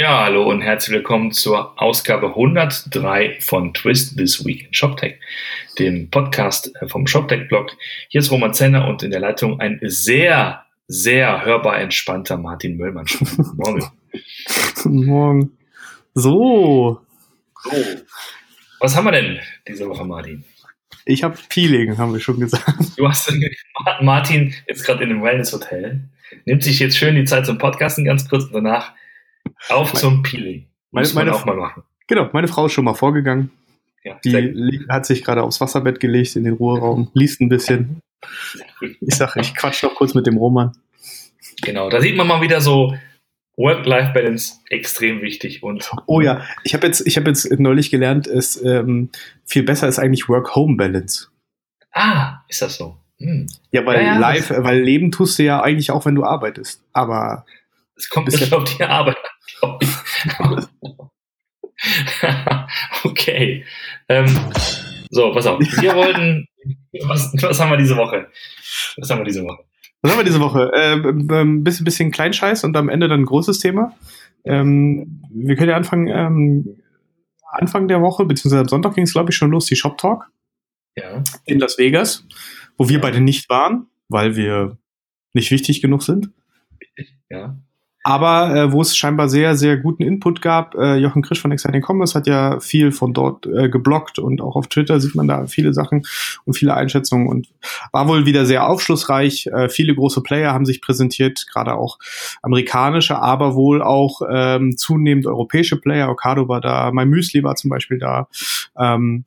Ja, hallo und herzlich willkommen zur Ausgabe 103 von Twist This Week in ShopTech, dem Podcast äh, vom ShopTech-Blog. Hier ist Roman Zenner und in der Leitung ein sehr, sehr hörbar entspannter Martin Möllmann. Morgen. Guten Morgen. So. So. Was haben wir denn diese Woche, Martin? Ich habe Peeling, haben wir schon gesagt. Du hast Martin jetzt gerade in einem Wellness-Hotel, nimmt sich jetzt schön die Zeit zum Podcasten ganz kurz und danach auf zum Peeling. Muss meine, meine, auch mal machen. Genau, meine Frau ist schon mal vorgegangen. Ja, die hat sich gerade aufs Wasserbett gelegt in den Ruheraum, liest ein bisschen. Ich sage, ich quatsch noch kurz mit dem Roman. Genau, da sieht man mal wieder so, Work-Life-Balance extrem wichtig und oh ja, ich habe jetzt, ich habe jetzt neulich gelernt, es ähm, viel besser ist eigentlich Work-Home-Balance. Ah, ist das so? Hm. Ja, weil ja, ja, live, weil Leben tust du ja eigentlich auch, wenn du arbeitest. Aber es kommt nicht auf die Arbeit glaube ich. okay. Ähm, so, pass auf. Wir wollten. Was, was haben wir diese Woche? Was haben wir diese Woche? Was haben wir diese Woche? Äh, ein bisschen, bisschen Kleinscheiß und am Ende dann ein großes Thema. Ähm, wir können ja anfangen, ähm, Anfang der Woche, beziehungsweise am Sonntag ging es, glaube ich, schon los, die Shop Talk. Ja. In Las Vegas, wo wir ja. beide nicht waren, weil wir nicht wichtig genug sind. Ja aber äh, wo es scheinbar sehr, sehr guten Input gab. Äh, Jochen Krisch von Exciting Commerce hat ja viel von dort äh, geblockt und auch auf Twitter sieht man da viele Sachen und viele Einschätzungen und war wohl wieder sehr aufschlussreich. Äh, viele große Player haben sich präsentiert, gerade auch amerikanische, aber wohl auch ähm, zunehmend europäische Player. Ocado war da, My Müsli war zum Beispiel da. Ähm,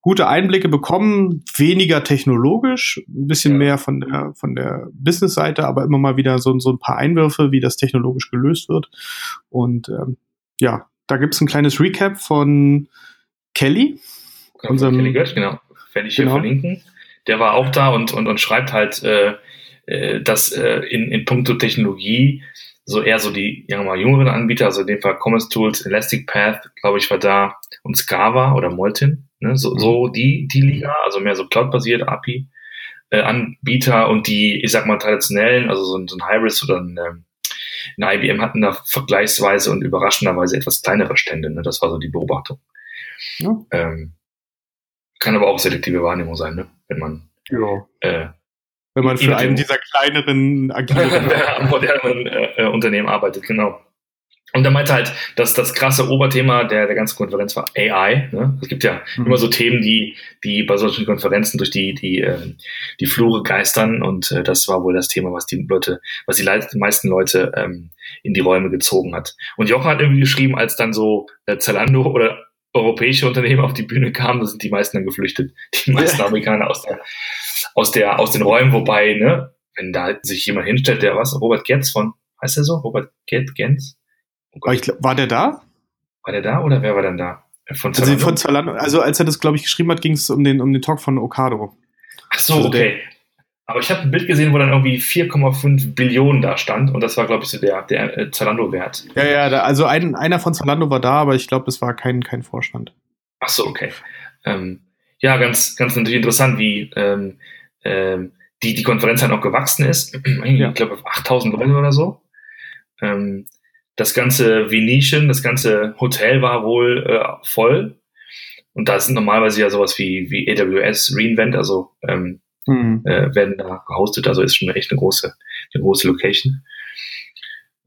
gute Einblicke bekommen, weniger technologisch, ein bisschen ja. mehr von der, von der Business-Seite, aber immer mal wieder so, so ein paar Einwürfe, wie das technologisch gelöst wird. Und ähm, ja, da gibt's ein kleines Recap von Kelly. Genau, unserem, Kelly Götz, genau. Werde ich hier genau. verlinken. Der war auch da und, und, und schreibt halt, äh, äh, dass äh, in, in puncto Technologie so eher so die ja, mal jüngeren Anbieter, also in dem Fall Commerce Tools, Elastic Path, glaube ich, war da und Scava oder Molten, Ne? So, so die, die Liga, also mehr so Cloud-basiert, API. Äh, Anbieter und die, ich sag mal, traditionellen, also so ein, so ein Hybris oder ein, ähm, ein IBM hatten da vergleichsweise und überraschenderweise etwas kleinere Stände. Ne? Das war so die Beobachtung. Ja. Ähm, kann aber auch selektive Wahrnehmung sein, ne? wenn man ja. äh, wenn man für einen dieser kleineren agileren moderneren äh, äh, Unternehmen arbeitet, genau. Und er meinte halt, dass das krasse Oberthema der, der ganzen Konferenz war AI. Ne? Es gibt ja mhm. immer so Themen, die, die bei solchen Konferenzen durch die, die, äh, die Flure geistern. Und äh, das war wohl das Thema, was die Leute, was die, Le die meisten Leute ähm, in die Räume gezogen hat. Und Jochen hat irgendwie geschrieben, als dann so äh, Zalando oder europäische Unternehmen auf die Bühne kamen, da sind die meisten dann geflüchtet. Die meisten Amerikaner aus der, aus der, aus den Räumen, wobei, ne, wenn da sich jemand hinstellt, der was, Robert Getz von, heißt er so? Robert Getz? Oh ich, war der da? War der da oder wer war denn da? Von Zalando? Also, von Zalando, also als er das, glaube ich, geschrieben hat, ging es um den, um den Talk von Okado. Ach so, also okay. Aber ich habe ein Bild gesehen, wo dann irgendwie 4,5 Billionen da stand und das war, glaube ich, so der, der äh, Zalando-Wert. Ja, ja, da, also ein, einer von Zalando war da, aber ich glaube, das war kein, kein Vorstand. Ach so, okay. Ähm, ja, ganz, ganz natürlich interessant, wie ähm, ähm, die, die Konferenz halt noch gewachsen ist. ich glaube, auf 8000 Leute oder so. Ähm, das ganze Venetian, das ganze Hotel war wohl äh, voll. Und da sind normalerweise ja sowas wie, wie AWS Reinvent, also ähm, mhm. äh, werden da gehostet, also ist schon echt eine große, eine große Location.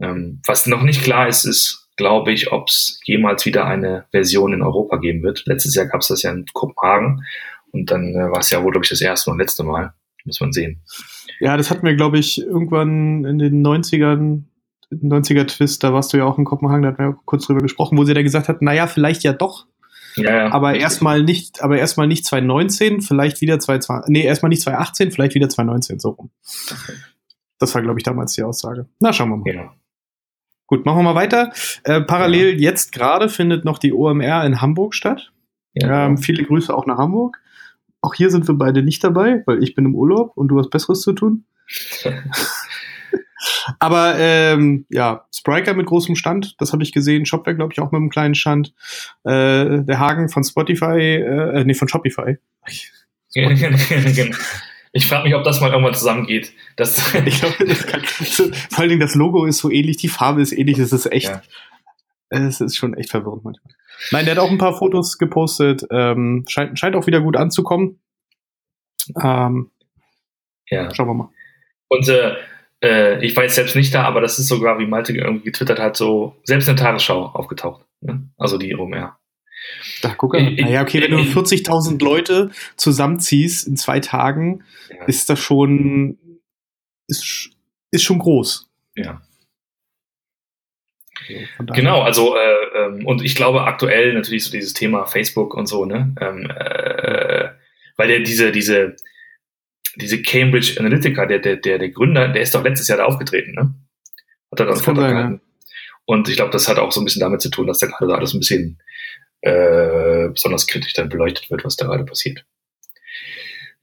Ähm, was noch nicht klar ist, ist, glaube ich, ob es jemals wieder eine Version in Europa geben wird. Letztes Jahr gab es das ja in Kopenhagen und dann äh, war es ja wohl, glaube ich, das erste und letzte Mal. Muss man sehen. Ja, das hatten wir, glaube ich, irgendwann in den 90ern 90er Twist, da warst du ja auch in Kopenhagen, da hatten wir kurz drüber gesprochen, wo sie da gesagt hat, naja, vielleicht ja doch. Ja, ja. Aber erstmal nicht, aber erstmal nicht 2019, vielleicht wieder 2020, nee, erstmal nicht 2018, vielleicht wieder 2019, so rum. Okay. Das war, glaube ich, damals die Aussage. Na, schauen wir mal. Genau. Gut, machen wir mal weiter. Äh, parallel ja. jetzt gerade findet noch die OMR in Hamburg statt. Ja, ähm, viele Grüße auch nach Hamburg. Auch hier sind wir beide nicht dabei, weil ich bin im Urlaub und du hast Besseres zu tun. Aber ähm, ja, Spriker mit großem Stand, das habe ich gesehen. Shopware, glaube ich, auch mit einem kleinen Stand. Äh, der Hagen von Spotify, äh, nee, von Shopify. Ich frage mich, ob das mal irgendwann zusammengeht. Das ich glaube, das kann, vor allen Dingen das Logo ist so ähnlich, die Farbe ist ähnlich, das ist echt. Ja. Es ist schon echt verwirrend manchmal. Nein, der hat auch ein paar Fotos gepostet. Ähm, scheint, scheint auch wieder gut anzukommen. Ähm, ja. Schauen wir mal. Und äh, äh, ich war jetzt selbst nicht da, aber das ist sogar, wie Malte irgendwie getwittert hat, so selbst in der Tagesschau aufgetaucht. Ne? Also die OMR. Da guck mal. Naja, okay, wenn du 40.000 Leute zusammenziehst in zwei Tagen, ja. ist das schon, ist, ist schon groß. Ja. Also genau, also äh, ähm, und ich glaube aktuell natürlich so dieses Thema Facebook und so, ne? Ähm, äh, weil der diese, diese, diese Cambridge Analytica, der, der, der, der Gründer, der ist doch letztes Jahr da aufgetreten, ne? Hat er dann Vortrag gehalten. Ja. Und ich glaube, das hat auch so ein bisschen damit zu tun, dass da gerade alles ein bisschen äh, besonders kritisch dann beleuchtet wird, was da gerade passiert.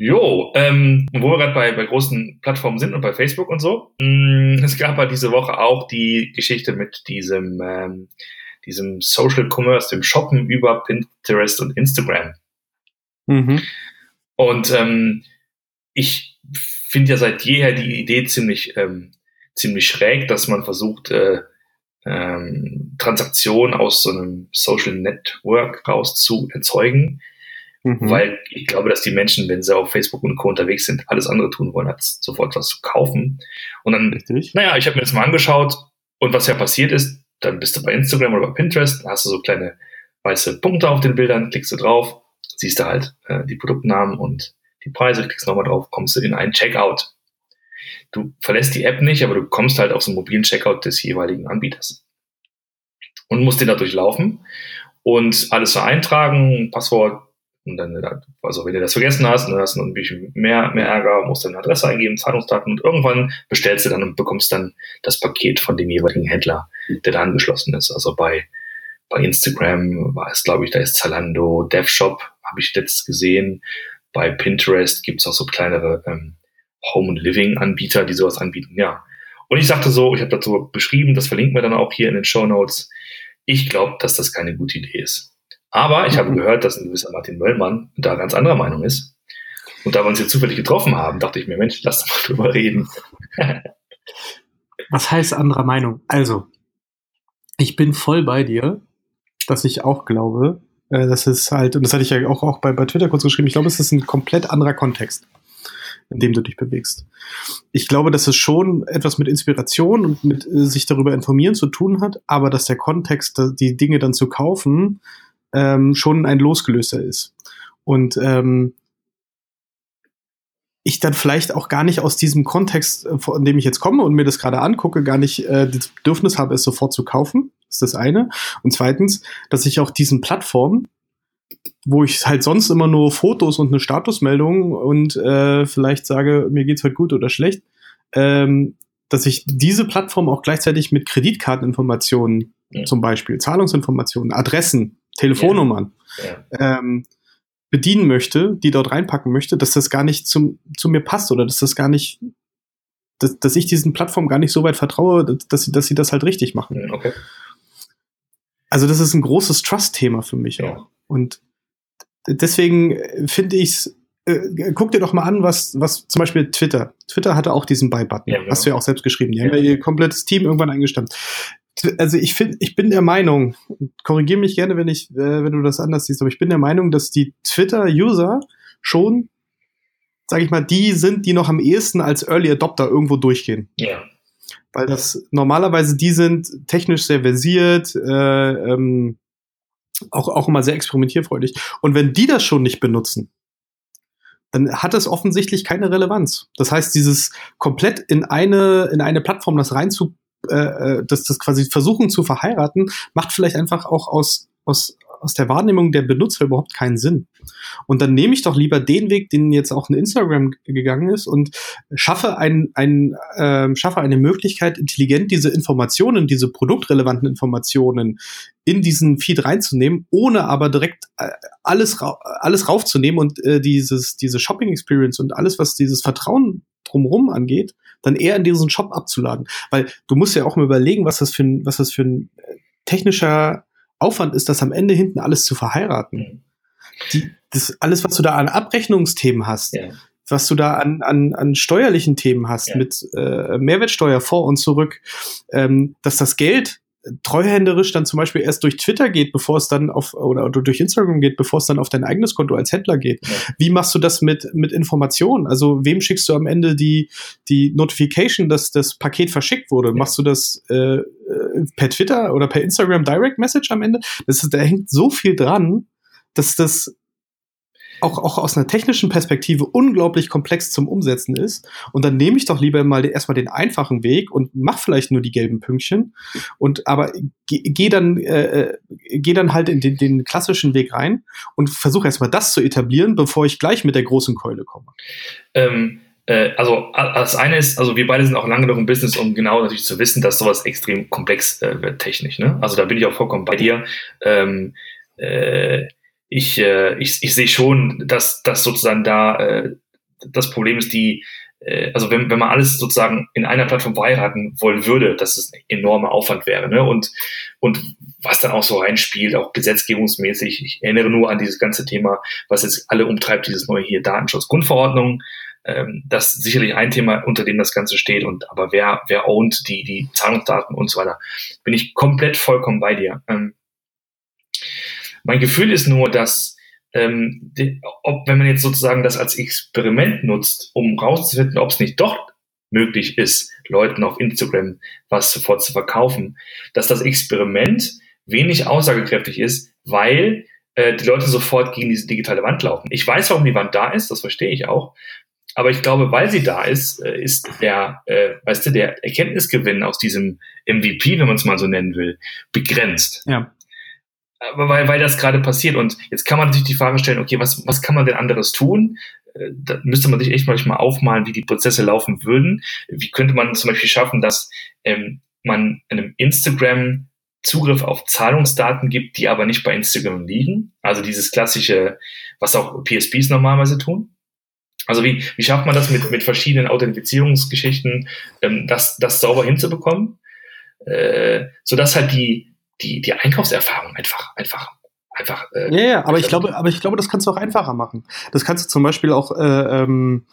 Jo, ähm, wo wir gerade bei, bei großen Plattformen sind und bei Facebook und so, mh, mm, es gab halt diese Woche auch die Geschichte mit diesem, ähm, diesem Social Commerce, dem Shoppen über Pinterest und Instagram. Mhm. Und ähm, ich finde ja seit jeher die Idee ziemlich, ähm, ziemlich schräg, dass man versucht, äh, ähm, Transaktionen aus so einem Social Network raus zu erzeugen. Mhm. Weil ich glaube, dass die Menschen, wenn sie auf Facebook und Co. unterwegs sind, alles andere tun wollen, als sofort was zu kaufen. Und dann, Richtig. naja, ich habe mir das mal angeschaut und was ja passiert ist, dann bist du bei Instagram oder bei Pinterest, hast du so kleine weiße Punkte auf den Bildern, klickst du drauf, siehst du halt äh, die Produktnamen und die Preise, klickst nochmal drauf, kommst du in einen Checkout. Du verlässt die App nicht, aber du kommst halt auf so einen mobilen Checkout des jeweiligen Anbieters und musst den da durchlaufen und alles so eintragen, Passwort und dann, also wenn du das vergessen hast, dann hast du ein bisschen mehr, mehr Ärger, musst deine Adresse eingeben, Zahlungsdaten und irgendwann bestellst du dann und bekommst dann das Paket von dem jeweiligen Händler, der da angeschlossen ist. Also bei, bei Instagram war es, glaube ich, da ist Zalando, DevShop, habe ich jetzt gesehen. Bei Pinterest gibt es auch so kleinere ähm, Home- und Living-Anbieter, die sowas anbieten, ja. Und ich sagte so, ich habe dazu beschrieben, das verlinken wir dann auch hier in den Show Notes. Ich glaube, dass das keine gute Idee ist. Aber ich mhm. habe gehört, dass ein gewisser Martin Möllmann da ganz anderer Meinung ist. Und da wir uns jetzt zufällig getroffen haben, dachte ich mir, Mensch, lass doch mal drüber reden. Was heißt anderer Meinung? Also, ich bin voll bei dir, dass ich auch glaube, äh, das ist halt, und das hatte ich ja auch, auch bei, bei Twitter kurz geschrieben, ich glaube, es ist ein komplett anderer Kontext, in dem du dich bewegst. Ich glaube, dass es schon etwas mit Inspiration und mit äh, sich darüber informieren zu tun hat, aber dass der Kontext, die Dinge dann zu kaufen, ähm, schon ein losgelöster ist. Und ähm, ich dann vielleicht auch gar nicht aus diesem Kontext, äh, von dem ich jetzt komme und mir das gerade angucke, gar nicht äh, das Bedürfnis habe, es sofort zu kaufen. Das ist das eine. Und zweitens, dass ich auch diesen Plattformen, wo ich halt sonst immer nur Fotos und eine Statusmeldung und äh, vielleicht sage, mir geht's heute gut oder schlecht, ähm, dass ich diese Plattform auch gleichzeitig mit Kreditkarteninformationen, ja. zum Beispiel Zahlungsinformationen, Adressen, Telefonnummern, ja. ähm, bedienen möchte, die dort reinpacken möchte, dass das gar nicht zum, zu mir passt oder dass das gar nicht, dass, dass ich diesen Plattformen gar nicht so weit vertraue, dass sie, dass sie das halt richtig machen. Okay. Also das ist ein großes Trust-Thema für mich ja. auch. Und deswegen finde ich es, äh, guck dir doch mal an, was, was zum Beispiel Twitter. Twitter hatte auch diesen Buy-Button. Ja, genau. Hast du ja auch selbst geschrieben. Die haben ja ihr komplettes Team irgendwann eingestammt. Also ich finde, ich bin der Meinung, korrigiere mich gerne, wenn ich, äh, wenn du das anders siehst, aber ich bin der Meinung, dass die Twitter-User schon, sage ich mal, die sind, die noch am ehesten als Early Adopter irgendwo durchgehen. Ja weil das normalerweise die sind technisch sehr versiert, äh, ähm, auch, auch immer sehr experimentierfreudig. Und wenn die das schon nicht benutzen, dann hat es offensichtlich keine Relevanz. Das heißt, dieses komplett in eine, in eine Plattform das rein zu, äh, äh das, das quasi versuchen zu verheiraten, macht vielleicht einfach auch aus, aus, aus der Wahrnehmung der Benutzer überhaupt keinen Sinn. Und dann nehme ich doch lieber den Weg, den jetzt auch ein Instagram gegangen ist und schaffe ein, ein äh, schaffe eine Möglichkeit, intelligent diese Informationen, diese produktrelevanten Informationen in diesen Feed reinzunehmen, ohne aber direkt äh, alles ra alles raufzunehmen und äh, dieses diese Shopping Experience und alles, was dieses Vertrauen drumherum angeht, dann eher in diesen Shop abzuladen, weil du musst ja auch mal überlegen, was das für ein was das für ein äh, technischer Aufwand ist, das am Ende hinten alles zu verheiraten. Die, das, alles, was du da an Abrechnungsthemen hast, ja. was du da an, an, an steuerlichen Themen hast, ja. mit äh, Mehrwertsteuer vor und zurück, ähm, dass das Geld treuhänderisch dann zum Beispiel erst durch Twitter geht, bevor es dann auf oder, durch Instagram geht, bevor es dann auf dein eigenes Konto als Händler geht. Ja. Wie machst du das mit mit Informationen? Also wem schickst du am Ende die die Notification, dass das Paket verschickt wurde? Ja. Machst du das äh, äh, per Twitter oder per Instagram Direct Message am Ende? Das ist, da hängt so viel dran, dass das auch, auch aus einer technischen Perspektive unglaublich komplex zum Umsetzen ist. Und dann nehme ich doch lieber mal erstmal den einfachen Weg und mach vielleicht nur die gelben Pünktchen. Und aber geh, geh dann, äh, äh, geh dann halt in den, den klassischen Weg rein und versuche erstmal das zu etablieren, bevor ich gleich mit der großen Keule komme. Ähm äh, also das eine ist, also wir beide sind auch lange noch im Business, um genau natürlich zu wissen, dass sowas extrem komplex äh, wird technisch. Ne? Also da bin ich auch vollkommen bei dir. Ähm, äh, ich, äh, ich, ich sehe schon, dass, dass sozusagen da äh, das Problem ist, die, äh, also wenn, wenn man alles sozusagen in einer Plattform verheiraten wollen würde, dass es ein enormer Aufwand wäre. Ne? Und, und was dann auch so reinspielt, auch gesetzgebungsmäßig, ich erinnere nur an dieses ganze Thema, was jetzt alle umtreibt, dieses neue hier Datenschutzgrundverordnung. Ähm, das ist sicherlich ein Thema, unter dem das Ganze steht. Und aber wer, wer ownt die, die Zahlungsdaten und so weiter, bin ich komplett vollkommen bei dir. Ähm, mein Gefühl ist nur, dass ähm, die, ob, wenn man jetzt sozusagen das als Experiment nutzt, um rauszufinden, ob es nicht doch möglich ist, Leuten auf Instagram was sofort zu verkaufen, dass das Experiment wenig aussagekräftig ist, weil äh, die Leute sofort gegen diese digitale Wand laufen. Ich weiß, warum die Wand da ist, das verstehe ich auch. Aber ich glaube, weil sie da ist, äh, ist der, äh, weißt du, der Erkenntnisgewinn aus diesem MVP, wenn man es mal so nennen will, begrenzt. Ja weil, weil das gerade passiert. Und jetzt kann man natürlich die Frage stellen, okay, was, was kann man denn anderes tun? Äh, da müsste man sich echt manchmal aufmalen, wie die Prozesse laufen würden. Wie könnte man zum Beispiel schaffen, dass ähm, man einem Instagram Zugriff auf Zahlungsdaten gibt, die aber nicht bei Instagram liegen? Also dieses klassische, was auch PSPs normalerweise tun. Also wie, wie schafft man das mit, mit verschiedenen Authentifizierungsgeschichten, ähm, das, das sauber hinzubekommen? Äh, sodass halt die, die, die Einkaufserfahrung einfach, einfach einfach. Äh, ja, ja, aber ich glaube, aber ich glaube, das kannst du auch einfacher machen. Das kannst du zum Beispiel auch. Äh, ähm,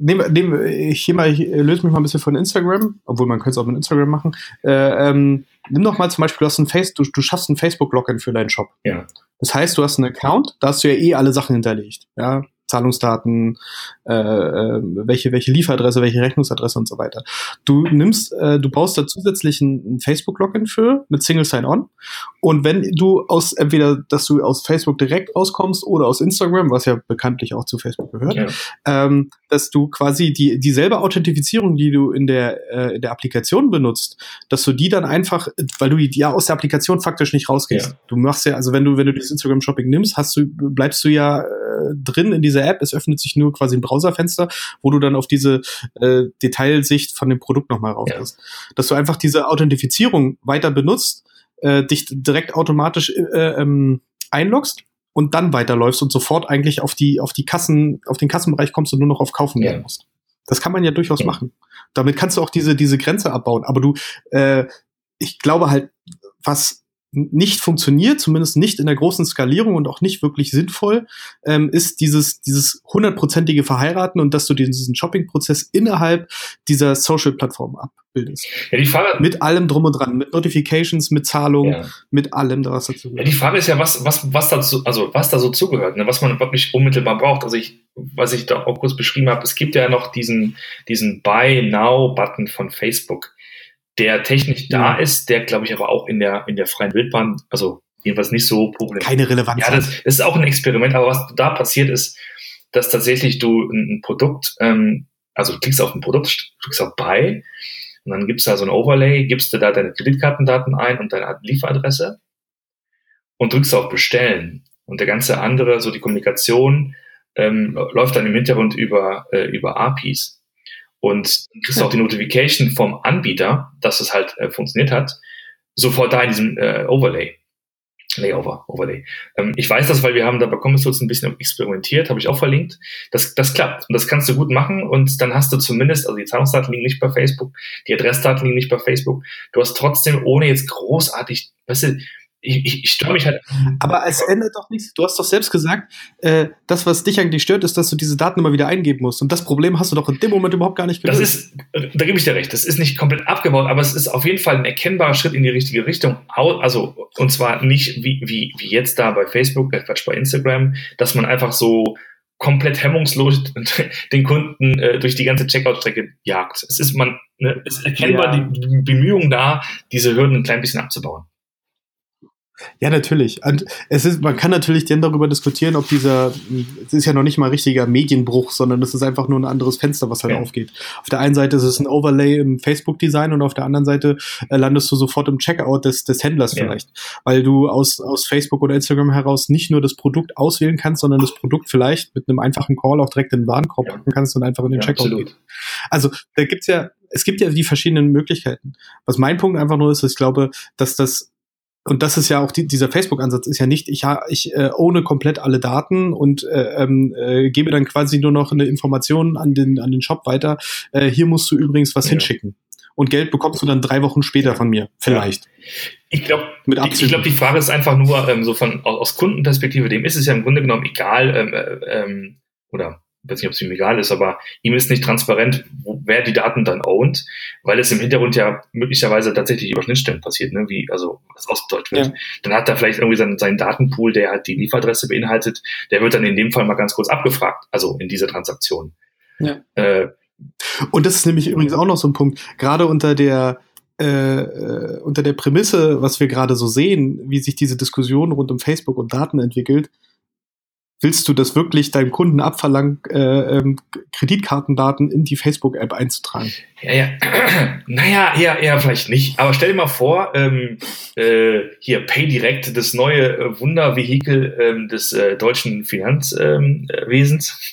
Nehm, nehm, ich, hier mal, ich löse mich mal ein bisschen von Instagram, obwohl man könnte es auch mit Instagram machen. Äh, ähm, nimm doch mal zum Beispiel, du, hast ein Face, du, du schaffst ein Facebook-Login für deinen Shop. Ja. Das heißt, du hast einen Account, da hast du ja eh alle Sachen hinterlegt. Ja, Zahlungsdaten, äh, äh, welche, welche Lieferadresse, welche Rechnungsadresse und so weiter. Du nimmst, äh, du baust da zusätzlich ein, ein Facebook-Login für mit Single Sign-On. Und wenn du aus, entweder, dass du aus Facebook direkt rauskommst oder aus Instagram, was ja bekanntlich auch zu Facebook gehört, ja. ähm, dass du quasi die, dieselbe Authentifizierung, die du in der, äh, in der Applikation benutzt, dass du die dann einfach, weil du die ja aus der Applikation faktisch nicht rausgehst. Ja. Du machst ja, also wenn du, wenn du das Instagram Shopping nimmst, hast du, bleibst du ja äh, drin in dieser App. Es öffnet sich nur quasi ein Browserfenster, wo du dann auf diese äh, Detailsicht von dem Produkt nochmal raus ja. Dass du einfach diese Authentifizierung weiter benutzt, äh, dich direkt automatisch äh, ähm, einloggst und dann weiterläufst und sofort eigentlich auf die, auf die Kassen, auf den Kassenbereich kommst und nur noch auf Kaufen ja. gehen musst. Das kann man ja durchaus ja. machen. Damit kannst du auch diese, diese Grenze abbauen. Aber du, äh, ich glaube halt, was nicht funktioniert, zumindest nicht in der großen Skalierung und auch nicht wirklich sinnvoll, ähm, ist dieses dieses hundertprozentige Verheiraten und dass du diesen Shopping-Prozess innerhalb dieser Social-Plattform abbildest. Ja, die Frage, mit allem drum und dran, mit Notifications, mit Zahlungen, ja. mit allem, was dazu gehört. Ja, die Frage ist ja, was was was dazu, also was da so zugehört, ne? was man wirklich unmittelbar braucht. Also ich, was ich da auch kurz beschrieben habe, es gibt ja noch diesen diesen Buy Now-Button von Facebook der technisch da ist, der glaube ich aber auch in der, in der freien Wildbahn, also jedenfalls nicht so problematisch. Keine Relevanz. Ja, das, das, ist auch ein Experiment, aber was da passiert ist, dass tatsächlich du ein, ein Produkt, ähm, also du klickst auf ein Produkt, klickst auf Buy und dann gibst du da so ein Overlay, gibst du da deine Kreditkartendaten ein und deine Lieferadresse und drückst auf Bestellen. Und der ganze andere, so die Kommunikation, ähm, läuft dann im Hintergrund über, äh, über APIs. Und kriegst auch die Notification vom Anbieter, dass es halt äh, funktioniert hat, sofort da in diesem äh, Overlay. Layover, Overlay. Ähm, ich weiß das, weil wir haben da bei Common ein bisschen experimentiert, habe ich auch verlinkt. Das, das klappt und das kannst du gut machen und dann hast du zumindest, also die Zahlungsdaten liegen nicht bei Facebook, die Adressdaten liegen nicht bei Facebook. Du hast trotzdem, ohne jetzt großartig, weißt du, ich, ich störe mich halt. Aber es ändert doch nichts. Du hast doch selbst gesagt, äh, das, was dich eigentlich stört, ist, dass du diese Daten immer wieder eingeben musst. Und das Problem hast du doch in dem Moment überhaupt gar nicht gelöst. Das ist, da gebe ich dir recht. Das ist nicht komplett abgebaut, aber es ist auf jeden Fall ein erkennbarer Schritt in die richtige Richtung. Also, und zwar nicht wie, wie, wie jetzt da bei Facebook, äh, Quatsch, bei Instagram, dass man einfach so komplett hemmungslos den Kunden äh, durch die ganze Checkout-Strecke jagt. Es ist man, ne, es ist erkennbar ja. die, die Bemühung da, diese Hürden ein klein bisschen abzubauen. Ja, natürlich. Und es ist, man kann natürlich dann darüber diskutieren, ob dieser, es ist ja noch nicht mal richtiger Medienbruch, sondern es ist einfach nur ein anderes Fenster, was halt ja. aufgeht. Auf der einen Seite ist es ein Overlay im Facebook-Design und auf der anderen Seite äh, landest du sofort im Checkout des, des Händlers ja. vielleicht, weil du aus, aus Facebook oder Instagram heraus nicht nur das Produkt auswählen kannst, sondern das Produkt vielleicht mit einem einfachen Call auch direkt in den Warenkorb ja. packen kannst und einfach in den Checkout absolut. geht. Also da gibt's ja, es gibt ja die verschiedenen Möglichkeiten. Was mein Punkt einfach nur ist, ich glaube, dass das und das ist ja auch die, dieser Facebook-Ansatz ist ja nicht, ich, ich äh, ohne komplett alle Daten und äh, ähm, äh, gebe dann quasi nur noch eine Information an den, an den Shop weiter. Äh, hier musst du übrigens was ja. hinschicken. Und Geld bekommst du dann drei Wochen später von mir, vielleicht. Ich glaube, ich glaube, die Frage ist einfach nur ähm, so von aus Kundenperspektive, dem ist es ja im Grunde genommen egal, ähm, äh, ähm, oder ich weiß nicht, ob es ihm egal ist, aber ihm ist nicht transparent, wo, wer die Daten dann ownt, weil es im Hintergrund ja möglicherweise tatsächlich über Schnittstellen passiert, ne? wie also was ausgedeutet wird. Ja. Dann hat er vielleicht irgendwie seinen, seinen Datenpool, der halt die Lieferadresse beinhaltet, der wird dann in dem Fall mal ganz kurz abgefragt, also in dieser Transaktion. Ja. Äh, Und das ist nämlich übrigens auch noch so ein Punkt, gerade unter der äh, äh unter der Prämisse, was wir gerade so sehen, wie sich diese Diskussion rund um Facebook und Daten entwickelt, willst du das wirklich deinem Kunden abverlangen, äh, ähm, Kreditkartendaten in die Facebook-App einzutragen? Ja, ja. naja, eher, eher vielleicht nicht. Aber stell dir mal vor, ähm, äh, hier PayDirect, das neue äh, Wundervehikel ähm, des äh, deutschen Finanzwesens.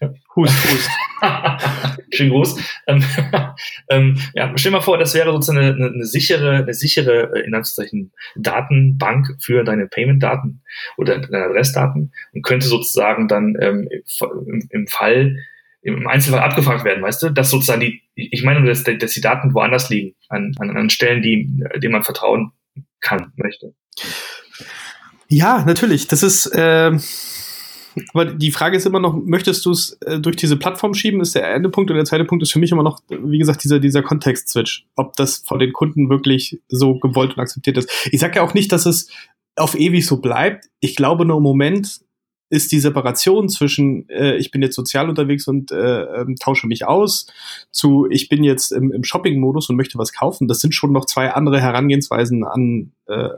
Ähm, Hust, Hust. Schön groß. Ähm, ähm, ja, stell dir mal vor, das wäre sozusagen eine, eine, eine sichere, eine sichere, äh, in Anführungszeichen, Datenbank für deine Payment-Daten oder deine Adressdaten und könnte sozusagen dann ähm, im, im Fall im Einzelfall abgefragt werden, weißt du, dass sozusagen die, ich meine nur, dass, dass die Daten woanders liegen, an, an, an Stellen, die, denen man vertrauen kann, möchte. Ja, natürlich. Das ist, äh, aber die Frage ist immer noch, möchtest du es äh, durch diese Plattform schieben, ist der eine Punkt und der zweite Punkt ist für mich immer noch, wie gesagt, dieser, dieser Kontext-Switch. Ob das von den Kunden wirklich so gewollt und akzeptiert ist. Ich sage ja auch nicht, dass es auf ewig so bleibt. Ich glaube nur im Moment ist die Separation zwischen äh, ich bin jetzt sozial unterwegs und äh, ähm, tausche mich aus zu ich bin jetzt im, im Shopping-Modus und möchte was kaufen. Das sind schon noch zwei andere Herangehensweisen an äh,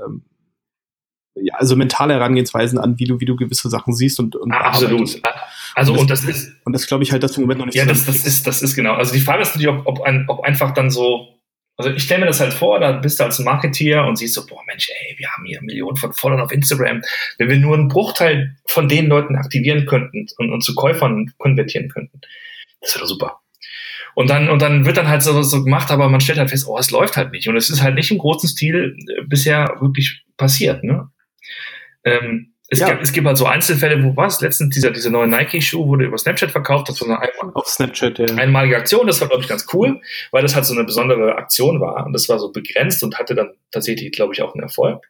ja, also mentale Herangehensweisen an, wie du, wie du gewisse Sachen siehst und, und absolut. Also und das, und das ist und das glaube ich halt, dass im Moment noch nicht. Ja, das, das ist das ist genau. Also die Frage ist natürlich, ob, ob, ein, ob einfach dann so. Also ich stelle mir das halt vor, da bist du als Marketeer und siehst so, boah Mensch, ey, wir haben hier Millionen von Followern auf Instagram. Wenn wir nur einen Bruchteil von den Leuten aktivieren könnten und, und zu Käufern konvertieren könnten, das wäre doch super. Und dann, und dann wird dann halt so, so gemacht, aber man stellt halt fest, oh, es läuft halt nicht. Und es ist halt nicht im großen Stil äh, bisher wirklich passiert. Ne? Ähm, es, ja. gibt, es gibt halt so Einzelfälle, wo was? Letztens dieser, dieser neue Nike-Schuh wurde über Snapchat verkauft. Das war eine einmal, Auf Snapchat, ja. einmalige Aktion. Das war, glaube ich, ganz cool, weil das halt so eine besondere Aktion war. Und das war so begrenzt und hatte dann tatsächlich, glaube ich, auch einen Erfolg.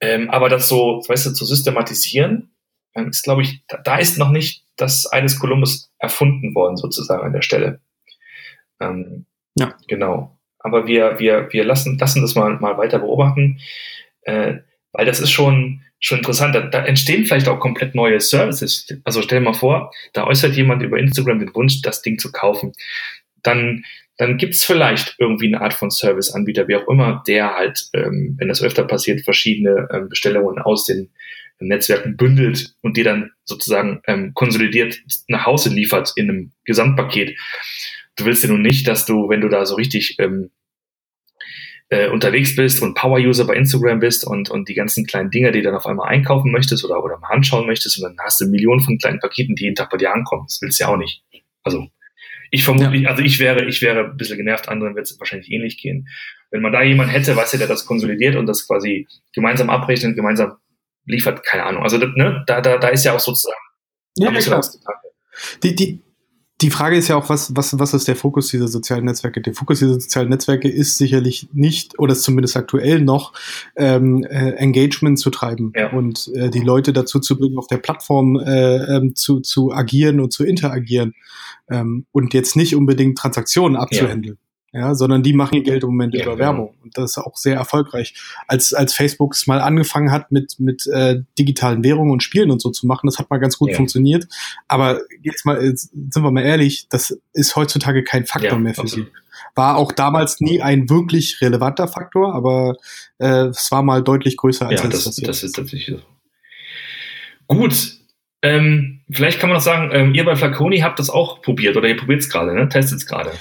Ähm, aber das so, weißt du, zu systematisieren, ähm, ist, glaube ich, da, da, ist noch nicht das eines Kolumbus erfunden worden, sozusagen an der Stelle. Ähm, ja. Genau. Aber wir, wir, wir lassen, lassen das mal, mal weiter beobachten. Äh, weil das ist schon, schon interessant. Da, da entstehen vielleicht auch komplett neue Services. Also stell dir mal vor, da äußert jemand über Instagram den Wunsch, das Ding zu kaufen. Dann, dann gibt's vielleicht irgendwie eine Art von Serviceanbieter, wie auch immer, der halt, ähm, wenn das öfter passiert, verschiedene ähm, Bestellungen aus den Netzwerken bündelt und die dann sozusagen ähm, konsolidiert nach Hause liefert in einem Gesamtpaket. Du willst ja nun nicht, dass du, wenn du da so richtig ähm, äh, unterwegs bist und Power-User bei Instagram bist und, und die ganzen kleinen Dinge, die dann auf einmal einkaufen möchtest oder, oder mal anschauen möchtest und dann hast du Millionen von kleinen Paketen, die jeden Tag bei dir ankommen. Das willst du ja auch nicht. Also ich vermute, ja. also ich wäre, ich wäre ein bisschen genervt, anderen wird es wahrscheinlich ähnlich gehen. Wenn man da jemanden hätte, weißt du, der das konsolidiert und das quasi gemeinsam abrechnet, gemeinsam liefert, keine Ahnung. Also ne, da, da, da ist ja auch sozusagen. Ja, ja klar. Die, die, die Frage ist ja auch, was, was, was ist der Fokus dieser sozialen Netzwerke? Der Fokus dieser sozialen Netzwerke ist sicherlich nicht, oder ist zumindest aktuell noch, ähm, äh, Engagement zu treiben ja. und äh, die Leute dazu zu bringen, auf der Plattform äh, ähm, zu, zu agieren und zu interagieren ähm, und jetzt nicht unbedingt Transaktionen abzuhandeln. Ja ja, sondern die machen ihr Geld im Moment ja, über genau. Werbung und das ist auch sehr erfolgreich. Als als Facebook es mal angefangen hat mit mit äh, digitalen Währungen und Spielen und so zu machen, das hat mal ganz gut ja. funktioniert. Aber jetzt mal jetzt sind wir mal ehrlich, das ist heutzutage kein Faktor ja, mehr für sie. War auch damals nie ein wirklich relevanter Faktor, aber äh, es war mal deutlich größer als ja, das, das, das ist tatsächlich so. Gut, ähm, vielleicht kann man noch sagen, ähm, ihr bei Flaconi habt das auch probiert oder ihr probiert es gerade, ne? testet es gerade.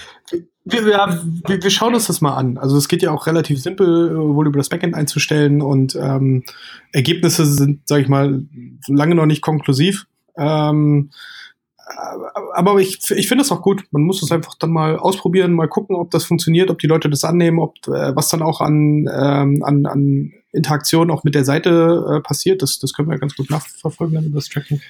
Wir, wir, wir, schauen uns das mal an. Also es geht ja auch relativ simpel, wohl über das Backend einzustellen und ähm, Ergebnisse sind, sage ich mal, lange noch nicht konklusiv. Ähm, aber ich, ich finde es auch gut. Man muss es einfach dann mal ausprobieren, mal gucken, ob das funktioniert, ob die Leute das annehmen, ob äh, was dann auch an, ähm, an, an Interaktion auch mit der Seite äh, passiert. Das, das können wir ganz gut nachverfolgen dann über das Tracking.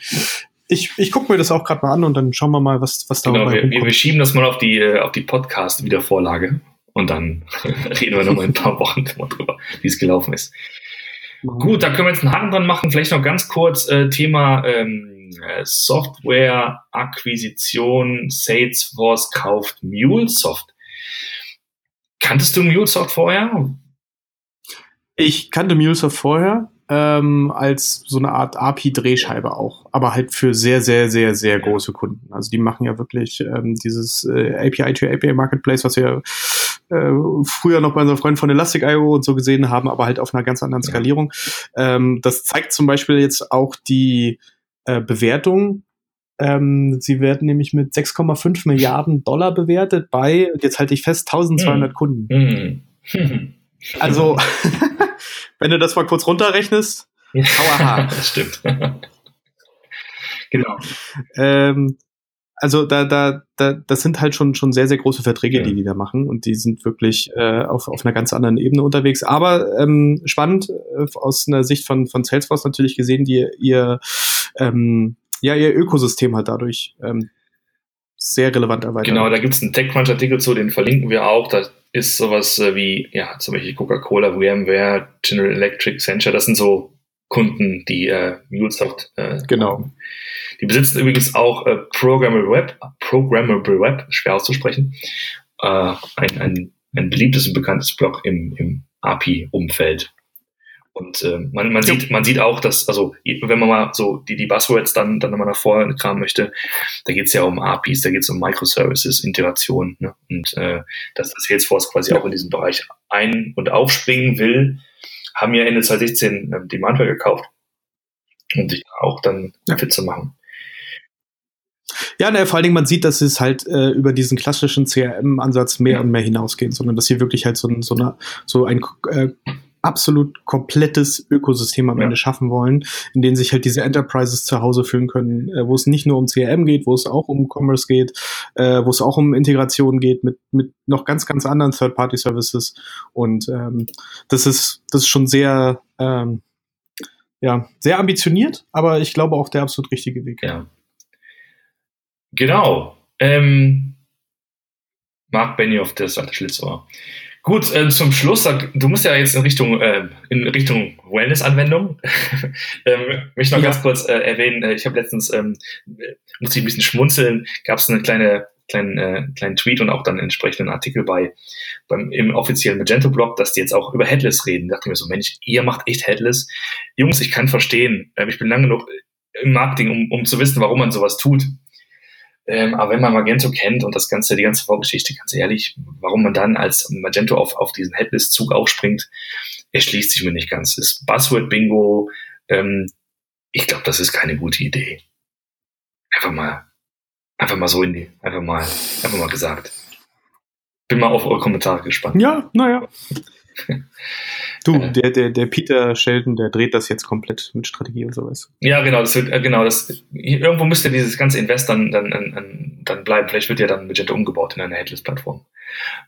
Ich, ich gucke mir das auch gerade mal an und dann schauen wir mal, was, was da genau, wir, wir, schieben das mal auf die, äh, auf die Podcast-Wiedervorlage und dann reden wir nochmal in ein paar Wochen drüber, wie es gelaufen ist. Mhm. Gut, da können wir jetzt einen Haken dran machen. Vielleicht noch ganz kurz äh, Thema ähm, äh, Software-Akquisition. Salesforce kauft MuleSoft. Kanntest du MuleSoft vorher? Ich kannte MuleSoft vorher ähm, als so eine Art API-Drehscheibe auch, aber halt für sehr, sehr, sehr, sehr große Kunden. Also die machen ja wirklich ähm, dieses äh, API-to-API-Marketplace, was wir äh, früher noch bei unserem Freund von Elastic.io und so gesehen haben, aber halt auf einer ganz anderen Skalierung. Ähm, das zeigt zum Beispiel jetzt auch die äh, Bewertung ähm, sie werden nämlich mit 6,5 Milliarden Dollar bewertet bei, jetzt halte ich fest, 1200 hm. Kunden. Hm. Also, wenn du das mal kurz runterrechnest, hauaha. das stimmt. genau. Ähm, also da, da, da, das sind halt schon, schon sehr, sehr große Verträge, ja. die die da machen und die sind wirklich äh, auf, auf einer ganz anderen Ebene unterwegs. Aber ähm, spannend äh, aus einer Sicht von, von Salesforce natürlich gesehen, die ihr, ähm, ja, ihr Ökosystem hat dadurch ähm, sehr relevant erweitert. Genau, da gibt es einen TechCrunch-Artikel zu, den verlinken wir auch. Da ist sowas äh, wie, ja, zum Beispiel Coca-Cola, VMware, General Electric, Accenture, das sind so Kunden, die äh, MuleSoft äh, genau. Die besitzen übrigens auch äh, Programmable Web, Programmable Web, schwer auszusprechen, äh, ein, ein, ein beliebtes und bekanntes Blog im, im API-Umfeld. Und äh, man, man, sieht, man sieht auch, dass, also wenn man mal so die, die Buzzwords dann, dann nochmal nach vorne kramen möchte, da geht es ja um APIs, da geht es um Microservices, Integration. Ne? Und äh, dass das Salesforce quasi auch in diesen Bereich ein- und aufspringen will, haben ja Ende 2016 äh, Demandware gekauft, um sich auch dann ja. fit zu machen. Ja, ne, vor allen Dingen, man sieht, dass es halt äh, über diesen klassischen CRM-Ansatz mehr ja. und mehr hinausgeht, sondern dass sie wirklich halt so, so, eine, so ein äh, absolut komplettes Ökosystem am ja. Ende schaffen wollen, in denen sich halt diese Enterprises zu Hause fühlen können, äh, wo es nicht nur um CRM geht, wo es auch um Commerce geht, äh, wo es auch um Integration geht mit, mit noch ganz, ganz anderen Third-Party-Services. Und ähm, das ist, das ist schon sehr, ähm, ja, sehr ambitioniert, aber ich glaube auch der absolut richtige Weg. Ja. Genau. Ähm, Mark Benioff, der alte Schlitzohr. Gut, äh, zum Schluss, du musst ja jetzt in Richtung, äh, in Richtung Wellness-Anwendung. ähm, möchte noch ja. ganz kurz äh, erwähnen, äh, ich habe letztens, ähm, musste ich ein bisschen schmunzeln, gab es eine kleine kleinen, äh, kleinen Tweet und auch dann einen entsprechenden Artikel bei beim, im offiziellen Magento-Blog, dass die jetzt auch über Headless reden. Da dachte ich mir so, Mensch, ihr macht echt Headless. Jungs, ich kann verstehen, äh, ich bin lange genug im Marketing, um, um zu wissen, warum man sowas tut. Ähm, aber wenn man Magento kennt und das ganze, die ganze Vorgeschichte, ganz ehrlich, warum man dann als Magento auf, auf diesen Headless-Zug aufspringt, erschließt sich mir nicht ganz. Das Buzzword-Bingo. Ähm, ich glaube, das ist keine gute Idee. Einfach mal, einfach mal so in die, einfach mal, einfach mal gesagt. Bin mal auf eure Kommentare gespannt. Ja, naja. Du, äh, der, der, der Peter Sheldon, der dreht das jetzt komplett mit Strategie und sowas. Ja, genau, das wird, äh, genau, das, irgendwo müsste dieses ganze Invest dann, dann, dann, dann bleiben. Vielleicht wird ja dann Magento umgebaut in eine Headless-Plattform.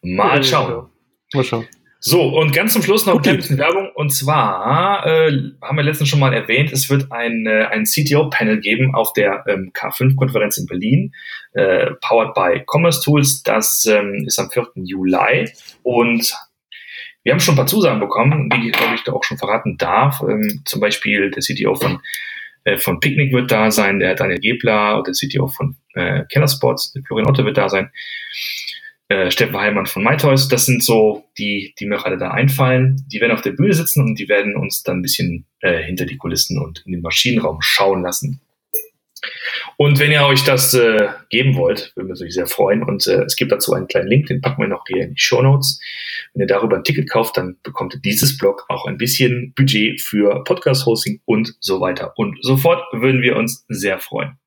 Mal schauen. Mal schauen. So, und ganz zum Schluss noch okay. ein bisschen Werbung. Und zwar äh, haben wir letztens schon mal erwähnt, es wird ein, äh, ein CTO-Panel geben auf der ähm, K5-Konferenz in Berlin, äh, powered by Commerce Tools. Das ähm, ist am 4. Juli. Und wir haben schon ein paar Zusagen bekommen, die, ich glaube ich, da auch schon verraten darf. Ähm, zum Beispiel der CTO von, äh, von Picnic wird da sein, der Daniel Gebler, und der CTO von äh, Kellersports, Florian Otto wird da sein äh, Steffen Heilmann von MyToys. Das sind so die, die mir gerade da einfallen. Die werden auf der Bühne sitzen und die werden uns dann ein bisschen äh, hinter die Kulissen und in den Maschinenraum schauen lassen. Und wenn ihr euch das äh, geben wollt, würden wir uns sehr freuen. Und äh, es gibt dazu einen kleinen Link, den packen wir noch hier in die Show Notes. Wenn ihr darüber ein Ticket kauft, dann bekommt dieses Blog auch ein bisschen Budget für Podcast-Hosting und so weiter und so fort. Würden wir uns sehr freuen.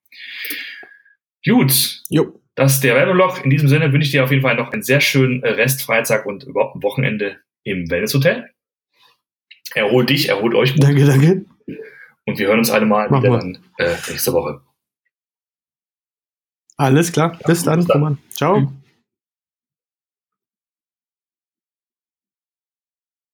Gut. Jo. Das ist der Werbeblock. In diesem Sinne wünsche ich dir auf jeden Fall noch einen sehr schönen Restfreitag und überhaupt ein Wochenende im Wellness-Hotel. Erhol dich, erholt euch. Gut. Danke, danke. Und wir hören uns alle mal Mach wieder mal. dann äh, nächste Woche. Alles klar. Bis ja, dann. Bis dann. Ciao. Mhm.